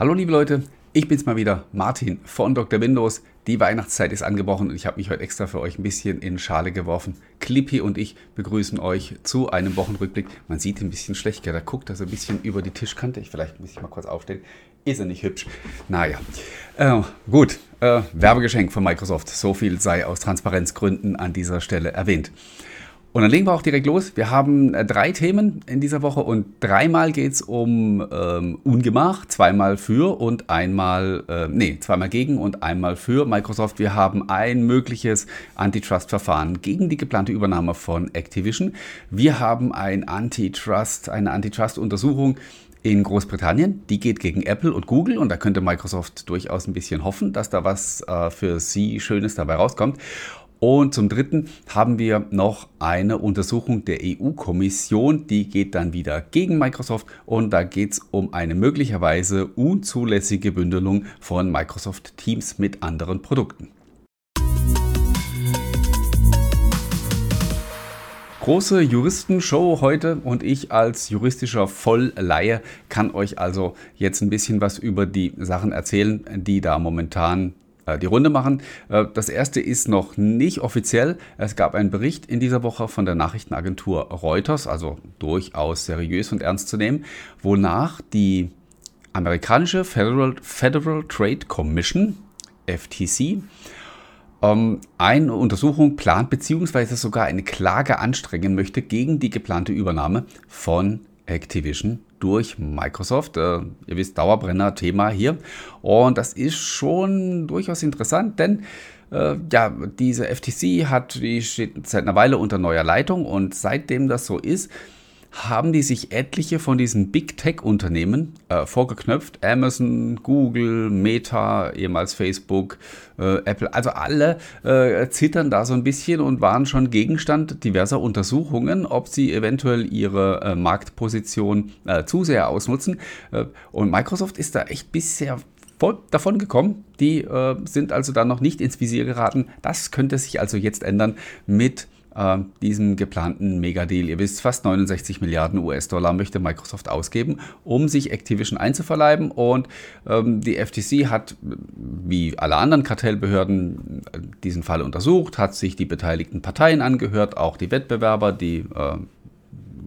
Hallo liebe Leute, ich bin's mal wieder, Martin von Dr. Windows. Die Weihnachtszeit ist angebrochen und ich habe mich heute extra für euch ein bisschen in Schale geworfen. Clippy und ich begrüßen euch zu einem Wochenrückblick. Man sieht ein bisschen schlecht, da guckt er so ein bisschen über die Tischkante. Ich vielleicht muss ich mal kurz aufstehen. Ist er nicht hübsch? Naja, äh, gut. Äh, Werbegeschenk von Microsoft. So viel sei aus Transparenzgründen an dieser Stelle erwähnt. Und dann legen wir auch direkt los. Wir haben äh, drei Themen in dieser Woche und dreimal geht es um ähm, Ungemach, zweimal für und einmal, äh, nee, zweimal gegen und einmal für Microsoft. Wir haben ein mögliches Antitrust-Verfahren gegen die geplante Übernahme von Activision. Wir haben ein Antitrust, eine Antitrust-Untersuchung in Großbritannien. Die geht gegen Apple und Google und da könnte Microsoft durchaus ein bisschen hoffen, dass da was äh, für sie Schönes dabei rauskommt. Und zum Dritten haben wir noch eine Untersuchung der EU-Kommission, die geht dann wieder gegen Microsoft. Und da geht es um eine möglicherweise unzulässige Bündelung von Microsoft Teams mit anderen Produkten. Große Juristenshow heute. Und ich als juristischer Vollleihe kann euch also jetzt ein bisschen was über die Sachen erzählen, die da momentan die Runde machen. Äh, das erste ist noch nicht offiziell. Es gab einen Bericht in dieser Woche von der Nachrichtenagentur Reuters, also durchaus seriös und ernst zu nehmen, wonach die amerikanische Federal, Federal Trade Commission, FTC, ähm, eine Untersuchung plant bzw. sogar eine Klage anstrengen möchte gegen die geplante Übernahme von Activision durch Microsoft. Äh, ihr wisst, Dauerbrenner-Thema hier. Und das ist schon durchaus interessant, denn äh, ja, diese FTC hat, die steht seit einer Weile unter neuer Leitung und seitdem das so ist, haben die sich etliche von diesen Big Tech-Unternehmen äh, vorgeknöpft. Amazon, Google, Meta, ehemals Facebook, äh, Apple, also alle äh, zittern da so ein bisschen und waren schon Gegenstand diverser Untersuchungen, ob sie eventuell ihre äh, Marktposition äh, zu sehr ausnutzen. Äh, und Microsoft ist da echt bisher voll davon gekommen. Die sind also da noch nicht ins Visier geraten. Das könnte sich also jetzt ändern mit äh, diesem geplanten Megadeal. Ihr wisst, fast 69 Milliarden US-Dollar möchte Microsoft ausgeben, um sich Activision einzuverleiben. Und ähm, die FTC hat, wie alle anderen Kartellbehörden, diesen Fall untersucht, hat sich die beteiligten Parteien angehört, auch die Wettbewerber, die äh,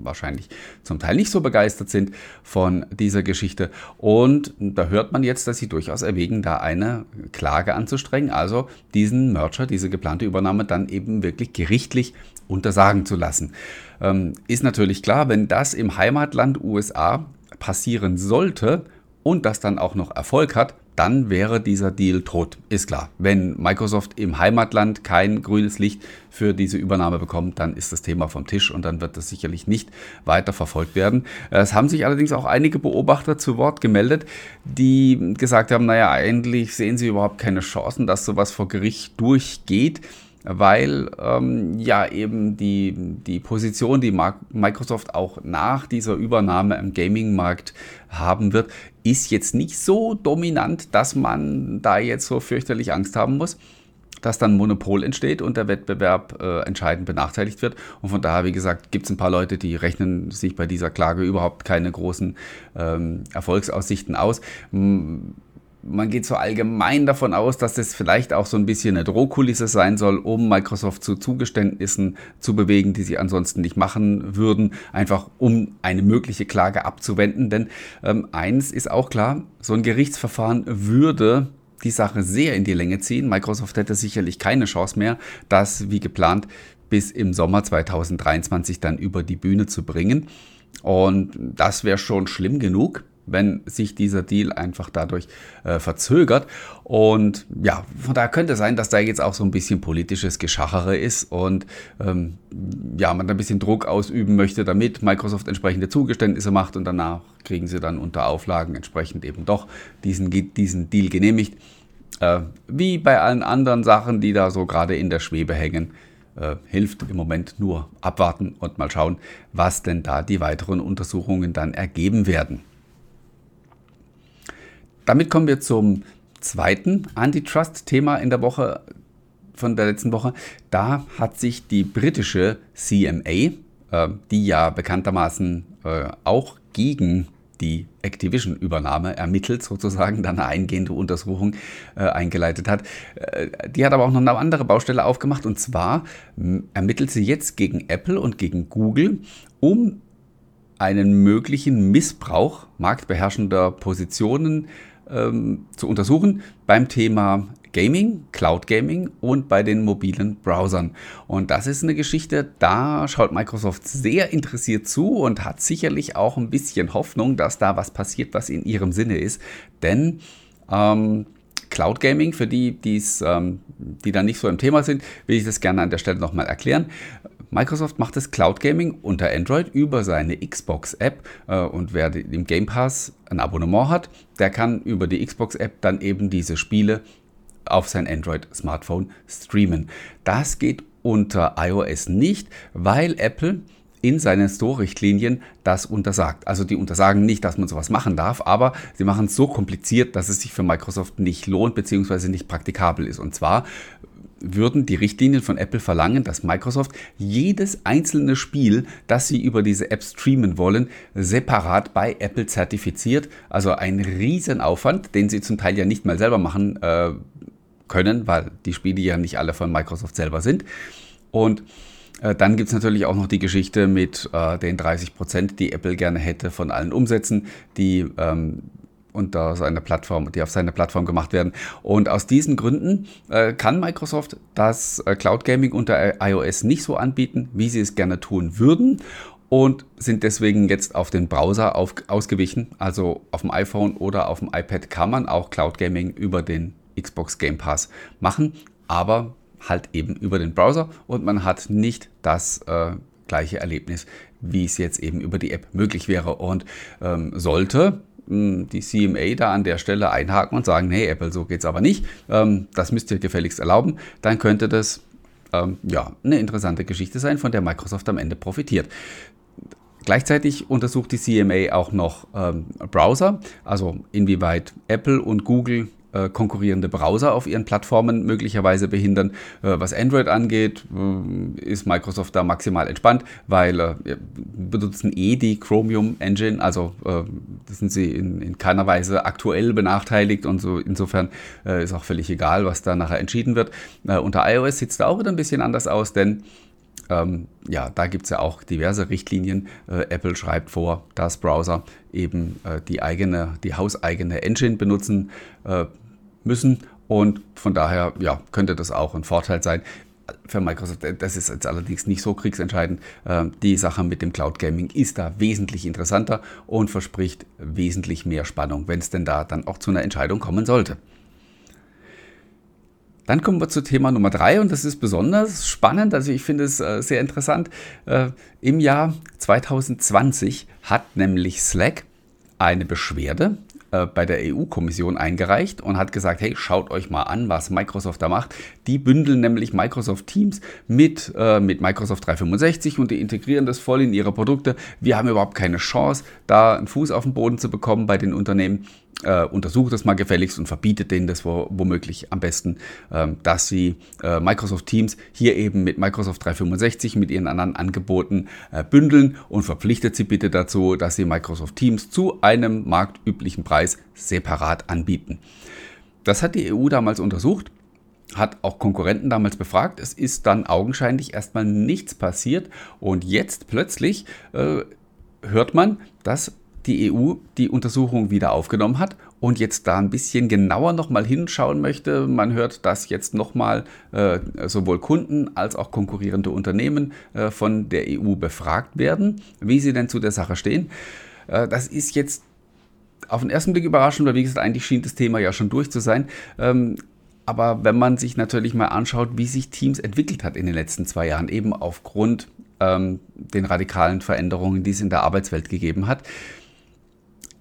wahrscheinlich zum Teil nicht so begeistert sind von dieser Geschichte. Und da hört man jetzt, dass sie durchaus erwägen, da eine Klage anzustrengen, also diesen Merger, diese geplante Übernahme dann eben wirklich gerichtlich untersagen zu lassen. Ähm, ist natürlich klar, wenn das im Heimatland USA passieren sollte und das dann auch noch Erfolg hat, dann wäre dieser Deal tot. Ist klar. Wenn Microsoft im Heimatland kein grünes Licht für diese Übernahme bekommt, dann ist das Thema vom Tisch und dann wird das sicherlich nicht weiter verfolgt werden. Es haben sich allerdings auch einige Beobachter zu Wort gemeldet, die gesagt haben, naja, eigentlich sehen sie überhaupt keine Chancen, dass sowas vor Gericht durchgeht weil ähm, ja eben die, die Position, die Microsoft auch nach dieser Übernahme im Gaming-Markt haben wird, ist jetzt nicht so dominant, dass man da jetzt so fürchterlich Angst haben muss dass dann Monopol entsteht und der Wettbewerb äh, entscheidend benachteiligt wird. Und von daher, wie gesagt, gibt es ein paar Leute, die rechnen sich bei dieser Klage überhaupt keine großen ähm, Erfolgsaussichten aus man geht so allgemein davon aus, dass das vielleicht auch so ein bisschen eine Drohkulisse sein soll, um Microsoft zu Zugeständnissen zu bewegen, die sie ansonsten nicht machen würden, einfach um eine mögliche Klage abzuwenden. Denn ähm, eins ist auch klar, so ein Gerichtsverfahren würde die Sache sehr in die Länge ziehen. Microsoft hätte sicherlich keine Chance mehr, das wie geplant bis im Sommer 2023 dann über die Bühne zu bringen. Und das wäre schon schlimm genug wenn sich dieser Deal einfach dadurch äh, verzögert. Und ja, von daher könnte es sein, dass da jetzt auch so ein bisschen politisches Geschachere ist und ähm, ja, man da ein bisschen Druck ausüben möchte, damit Microsoft entsprechende Zugeständnisse macht und danach kriegen sie dann unter Auflagen entsprechend eben doch diesen, diesen Deal genehmigt. Äh, wie bei allen anderen Sachen, die da so gerade in der Schwebe hängen. Äh, hilft im Moment nur abwarten und mal schauen, was denn da die weiteren Untersuchungen dann ergeben werden. Damit kommen wir zum zweiten Antitrust-Thema in der Woche von der letzten Woche. Da hat sich die britische CMA, äh, die ja bekanntermaßen äh, auch gegen die Activision-Übernahme ermittelt, sozusagen, dann eine eingehende Untersuchung äh, eingeleitet hat. Äh, die hat aber auch noch eine andere Baustelle aufgemacht und zwar ermittelt sie jetzt gegen Apple und gegen Google, um einen möglichen Missbrauch marktbeherrschender Positionen ähm, zu untersuchen beim Thema Gaming, Cloud Gaming und bei den mobilen Browsern. Und das ist eine Geschichte, da schaut Microsoft sehr interessiert zu und hat sicherlich auch ein bisschen Hoffnung, dass da was passiert, was in ihrem Sinne ist. Denn ähm, Cloud Gaming, für die, ähm, die da nicht so im Thema sind, will ich das gerne an der Stelle nochmal erklären. Microsoft macht das Cloud Gaming unter Android über seine Xbox-App äh, und wer im Game Pass ein Abonnement hat, der kann über die Xbox-App dann eben diese Spiele auf sein Android-Smartphone streamen. Das geht unter iOS nicht, weil Apple in seinen Store-Richtlinien das untersagt. Also die untersagen nicht, dass man sowas machen darf, aber sie machen es so kompliziert, dass es sich für Microsoft nicht lohnt bzw. nicht praktikabel ist. Und zwar würden die Richtlinien von Apple verlangen, dass Microsoft jedes einzelne Spiel, das sie über diese App streamen wollen, separat bei Apple zertifiziert. Also ein Riesenaufwand, den sie zum Teil ja nicht mal selber machen äh, können, weil die Spiele ja nicht alle von Microsoft selber sind. Und äh, dann gibt es natürlich auch noch die Geschichte mit äh, den 30 Prozent, die Apple gerne hätte von allen Umsätzen, die ähm, unter seiner Plattform, die auf seiner Plattform gemacht werden. Und aus diesen Gründen äh, kann Microsoft das äh, Cloud Gaming unter iOS nicht so anbieten, wie sie es gerne tun würden und sind deswegen jetzt auf den Browser auf, ausgewichen. Also auf dem iPhone oder auf dem iPad kann man auch Cloud Gaming über den Xbox Game Pass machen, aber halt eben über den Browser und man hat nicht das äh, gleiche Erlebnis, wie es jetzt eben über die App möglich wäre. Und ähm, sollte die CMA da an der Stelle einhaken und sagen, hey Apple, so geht es aber nicht, ähm, das müsst ihr gefälligst erlauben, dann könnte das ähm, ja eine interessante Geschichte sein, von der Microsoft am Ende profitiert. Gleichzeitig untersucht die CMA auch noch ähm, Browser, also inwieweit Apple und Google äh, konkurrierende Browser auf ihren Plattformen möglicherweise behindern. Äh, was Android angeht, äh, ist Microsoft da maximal entspannt, weil äh, benutzen eh die Chromium Engine, also äh, sind sie in, in, keiner Weise aktuell benachteiligt und so insofern äh, ist auch völlig egal, was da nachher entschieden wird. unter iOS sieht es da auch wieder ein bisschen anders aus, denn ähm, ja, da gibt es ja auch diverse Richtlinien. Äh, Apple schreibt vor, dass Browser eben äh, die eigene, die hauseigene Engine benutzen äh, müssen. Und von daher ja, könnte das auch ein Vorteil sein. Für Microsoft, äh, das ist jetzt allerdings nicht so kriegsentscheidend. Ähm, die Sache mit dem Cloud Gaming ist da wesentlich interessanter und verspricht wesentlich mehr Spannung, wenn es denn da dann auch zu einer Entscheidung kommen sollte. Dann kommen wir zu Thema Nummer drei und das ist besonders spannend, also ich finde es äh, sehr interessant. Äh, Im Jahr 2020 hat nämlich Slack eine Beschwerde äh, bei der EU-Kommission eingereicht und hat gesagt, hey, schaut euch mal an, was Microsoft da macht. Die bündeln nämlich Microsoft Teams mit, äh, mit Microsoft 365 und die integrieren das voll in ihre Produkte. Wir haben überhaupt keine Chance, da einen Fuß auf den Boden zu bekommen bei den Unternehmen äh, untersucht das mal gefälligst und verbietet denen das womöglich am besten, ähm, dass sie äh, Microsoft Teams hier eben mit Microsoft 365 mit ihren anderen Angeboten äh, bündeln und verpflichtet sie bitte dazu, dass sie Microsoft Teams zu einem marktüblichen Preis separat anbieten. Das hat die EU damals untersucht hat auch Konkurrenten damals befragt. Es ist dann augenscheinlich erstmal nichts passiert und jetzt plötzlich äh, hört man, dass die EU die Untersuchung wieder aufgenommen hat und jetzt da ein bisschen genauer nochmal hinschauen möchte. Man hört, dass jetzt nochmal äh, sowohl Kunden als auch konkurrierende Unternehmen äh, von der EU befragt werden, wie sie denn zu der Sache stehen. Äh, das ist jetzt auf den ersten Blick überraschend, weil wie gesagt, eigentlich schien das Thema ja schon durch zu sein. Ähm, aber wenn man sich natürlich mal anschaut, wie sich Teams entwickelt hat in den letzten zwei Jahren, eben aufgrund ähm, den radikalen Veränderungen, die es in der Arbeitswelt gegeben hat,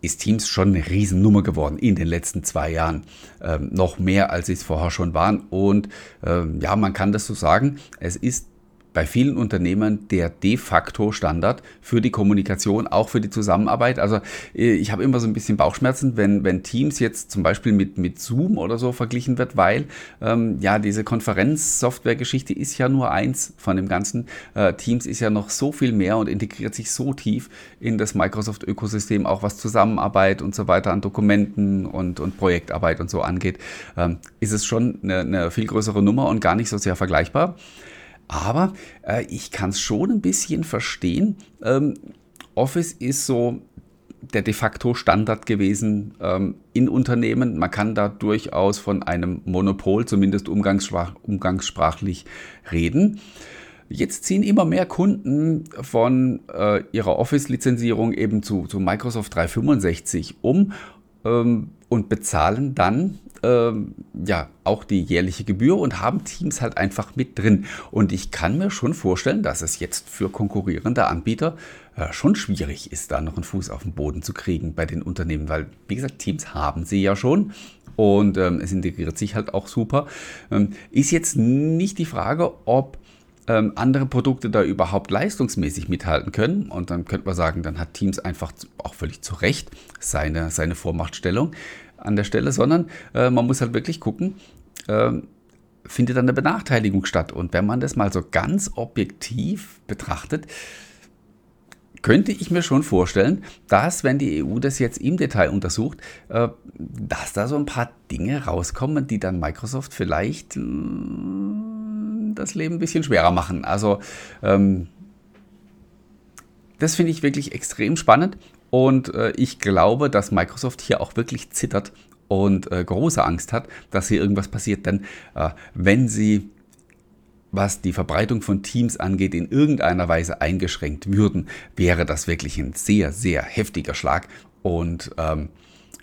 ist Teams schon eine Riesennummer geworden in den letzten zwei Jahren. Ähm, noch mehr, als sie es vorher schon waren. Und ähm, ja, man kann das so sagen, es ist bei vielen Unternehmen der de facto Standard für die Kommunikation, auch für die Zusammenarbeit. Also äh, ich habe immer so ein bisschen Bauchschmerzen, wenn, wenn Teams jetzt zum Beispiel mit, mit Zoom oder so verglichen wird, weil ähm, ja diese Konferenzsoftware-Geschichte ist ja nur eins von dem Ganzen. Äh, Teams ist ja noch so viel mehr und integriert sich so tief in das Microsoft-Ökosystem, auch was Zusammenarbeit und so weiter an Dokumenten und, und Projektarbeit und so angeht, ähm, ist es schon eine, eine viel größere Nummer und gar nicht so sehr vergleichbar. Aber äh, ich kann es schon ein bisschen verstehen. Ähm, Office ist so der de facto Standard gewesen ähm, in Unternehmen. Man kann da durchaus von einem Monopol, zumindest umgangssprach umgangssprachlich, reden. Jetzt ziehen immer mehr Kunden von äh, ihrer Office-Lizenzierung eben zu, zu Microsoft 365 um ähm, und bezahlen dann ähm, ja auch die jährliche Gebühr und haben Teams halt einfach mit drin. Und ich kann mir schon vorstellen, dass es jetzt für konkurrierende Anbieter äh, schon schwierig ist, da noch einen Fuß auf den Boden zu kriegen bei den Unternehmen, weil wie gesagt, Teams haben sie ja schon. Und ähm, es integriert sich halt auch super. Ähm, ist jetzt nicht die Frage, ob ähm, andere Produkte da überhaupt leistungsmäßig mithalten können. Und dann könnte man sagen, dann hat Teams einfach auch völlig zu Recht seine, seine Vormachtstellung an der Stelle, sondern äh, man muss halt wirklich gucken, äh, findet dann eine Benachteiligung statt. Und wenn man das mal so ganz objektiv betrachtet, könnte ich mir schon vorstellen, dass, wenn die EU das jetzt im Detail untersucht, äh, dass da so ein paar Dinge rauskommen, die dann Microsoft vielleicht äh, das Leben ein bisschen schwerer machen. Also ähm, das finde ich wirklich extrem spannend und äh, ich glaube, dass Microsoft hier auch wirklich zittert und äh, große Angst hat, dass hier irgendwas passiert. Denn äh, wenn sie, was die Verbreitung von Teams angeht, in irgendeiner Weise eingeschränkt würden, wäre das wirklich ein sehr, sehr heftiger Schlag und ähm,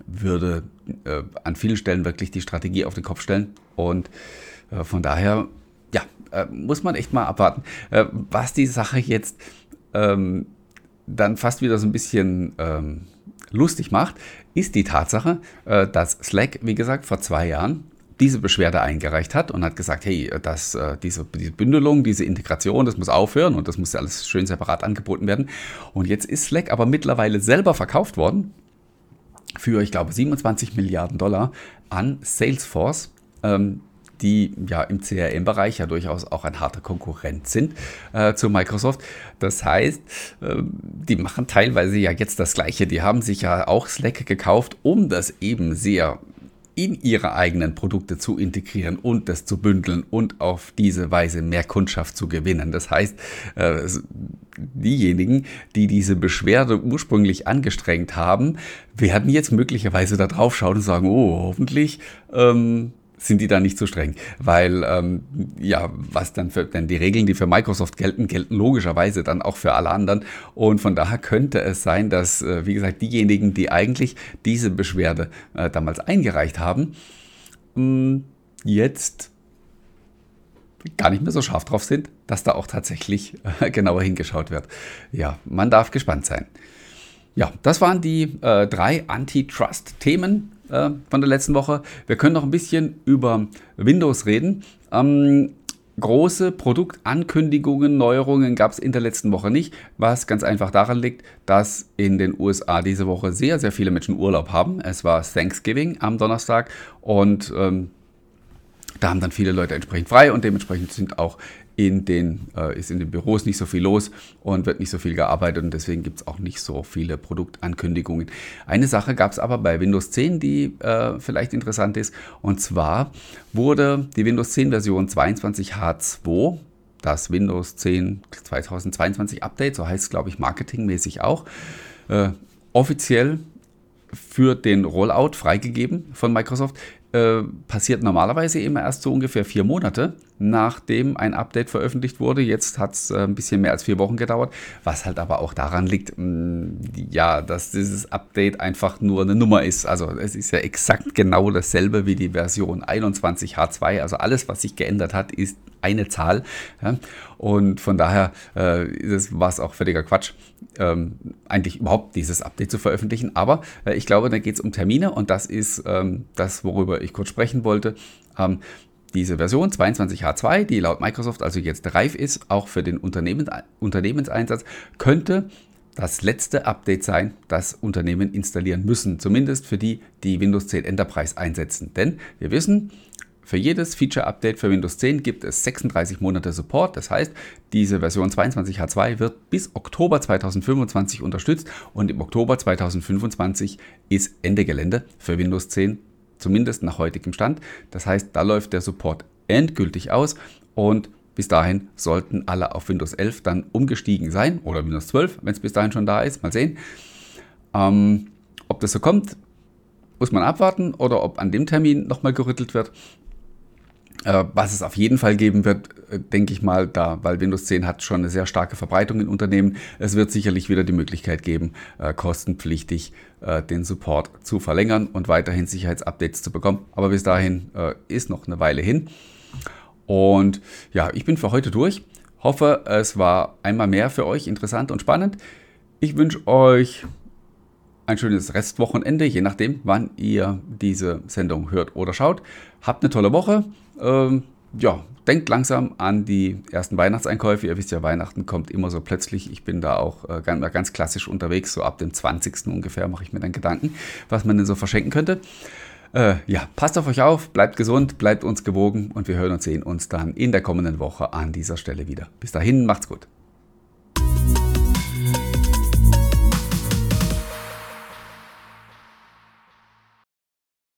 würde äh, an vielen Stellen wirklich die Strategie auf den Kopf stellen. Und äh, von daher, ja, äh, muss man echt mal abwarten, was die Sache jetzt ähm, dann fast wieder so ein bisschen ähm, lustig macht, ist die Tatsache, äh, dass Slack, wie gesagt, vor zwei Jahren diese Beschwerde eingereicht hat und hat gesagt, hey, das, äh, diese, diese Bündelung, diese Integration, das muss aufhören und das muss ja alles schön separat angeboten werden. Und jetzt ist Slack aber mittlerweile selber verkauft worden für, ich glaube, 27 Milliarden Dollar an Salesforce. Ähm, die ja im CRM-Bereich ja durchaus auch ein harter Konkurrent sind äh, zu Microsoft. Das heißt, äh, die machen teilweise ja jetzt das Gleiche. Die haben sich ja auch Slack gekauft, um das eben sehr in ihre eigenen Produkte zu integrieren und das zu bündeln und auf diese Weise mehr Kundschaft zu gewinnen. Das heißt, äh, diejenigen, die diese Beschwerde ursprünglich angestrengt haben, werden jetzt möglicherweise da drauf schauen und sagen, oh, hoffentlich ähm, sind die da nicht so streng. Weil, ähm, ja, was dann für, denn die Regeln, die für Microsoft gelten, gelten logischerweise dann auch für alle anderen. Und von daher könnte es sein, dass, äh, wie gesagt, diejenigen, die eigentlich diese Beschwerde äh, damals eingereicht haben, mh, mm, jetzt gar nicht mehr so scharf drauf sind, dass da auch tatsächlich äh, genauer hingeschaut wird. Ja, man darf gespannt sein. Ja, das waren die äh, drei Antitrust-Themen äh, von der letzten Woche. Wir können noch ein bisschen über Windows reden. Ähm, große Produktankündigungen, Neuerungen gab es in der letzten Woche nicht, was ganz einfach daran liegt, dass in den USA diese Woche sehr, sehr viele Menschen Urlaub haben. Es war Thanksgiving am Donnerstag und ähm, da haben dann viele Leute entsprechend frei und dementsprechend sind auch in den, äh, ist in den Büros nicht so viel los und wird nicht so viel gearbeitet und deswegen gibt es auch nicht so viele Produktankündigungen. Eine Sache gab es aber bei Windows 10, die äh, vielleicht interessant ist und zwar wurde die Windows 10 Version 22H2 das Windows 10 2022 Update, so heißt es glaube ich marketingmäßig auch, äh, offiziell für den Rollout freigegeben von Microsoft. Äh, passiert normalerweise immer erst so ungefähr vier Monate, nachdem ein Update veröffentlicht wurde. Jetzt hat es äh, ein bisschen mehr als vier Wochen gedauert, was halt aber auch daran liegt, mm, ja, dass dieses Update einfach nur eine Nummer ist. Also es ist ja exakt genau dasselbe wie die Version 21H2. Also alles, was sich geändert hat, ist eine Zahl. Ja? Und von daher äh, war es auch völliger Quatsch, ähm, eigentlich überhaupt dieses Update zu veröffentlichen. Aber äh, ich glaube, da geht es um Termine und das ist ähm, das, worüber ich kurz sprechen wollte. Ähm, diese Version 22H2, die laut Microsoft also jetzt reif ist, auch für den Unternehmen, Unternehmenseinsatz, könnte das letzte Update sein, das Unternehmen installieren müssen. Zumindest für die, die Windows 10 Enterprise einsetzen. Denn wir wissen, für jedes Feature-Update für Windows 10 gibt es 36 Monate Support. Das heißt, diese Version 22H2 wird bis Oktober 2025 unterstützt und im Oktober 2025 ist Ende Gelände für Windows 10, zumindest nach heutigem Stand. Das heißt, da läuft der Support endgültig aus und bis dahin sollten alle auf Windows 11 dann umgestiegen sein oder Windows 12, wenn es bis dahin schon da ist. Mal sehen. Ähm, ob das so kommt, muss man abwarten oder ob an dem Termin nochmal gerüttelt wird. Äh, was es auf jeden Fall geben wird, äh, denke ich mal, da, weil Windows 10 hat schon eine sehr starke Verbreitung in Unternehmen. Es wird sicherlich wieder die Möglichkeit geben, äh, kostenpflichtig den Support zu verlängern und weiterhin Sicherheitsupdates zu bekommen. Aber bis dahin ist noch eine Weile hin. Und ja, ich bin für heute durch. Hoffe, es war einmal mehr für euch interessant und spannend. Ich wünsche euch ein schönes Restwochenende, je nachdem, wann ihr diese Sendung hört oder schaut. Habt eine tolle Woche. Ähm, ja, denkt langsam an die ersten Weihnachtseinkäufe. Ihr wisst ja, Weihnachten kommt immer so plötzlich. Ich bin da auch äh, ganz, ganz klassisch unterwegs. So ab dem 20. ungefähr mache ich mir dann Gedanken, was man denn so verschenken könnte. Äh, ja, passt auf euch auf, bleibt gesund, bleibt uns gewogen und wir hören und sehen uns dann in der kommenden Woche an dieser Stelle wieder. Bis dahin, macht's gut.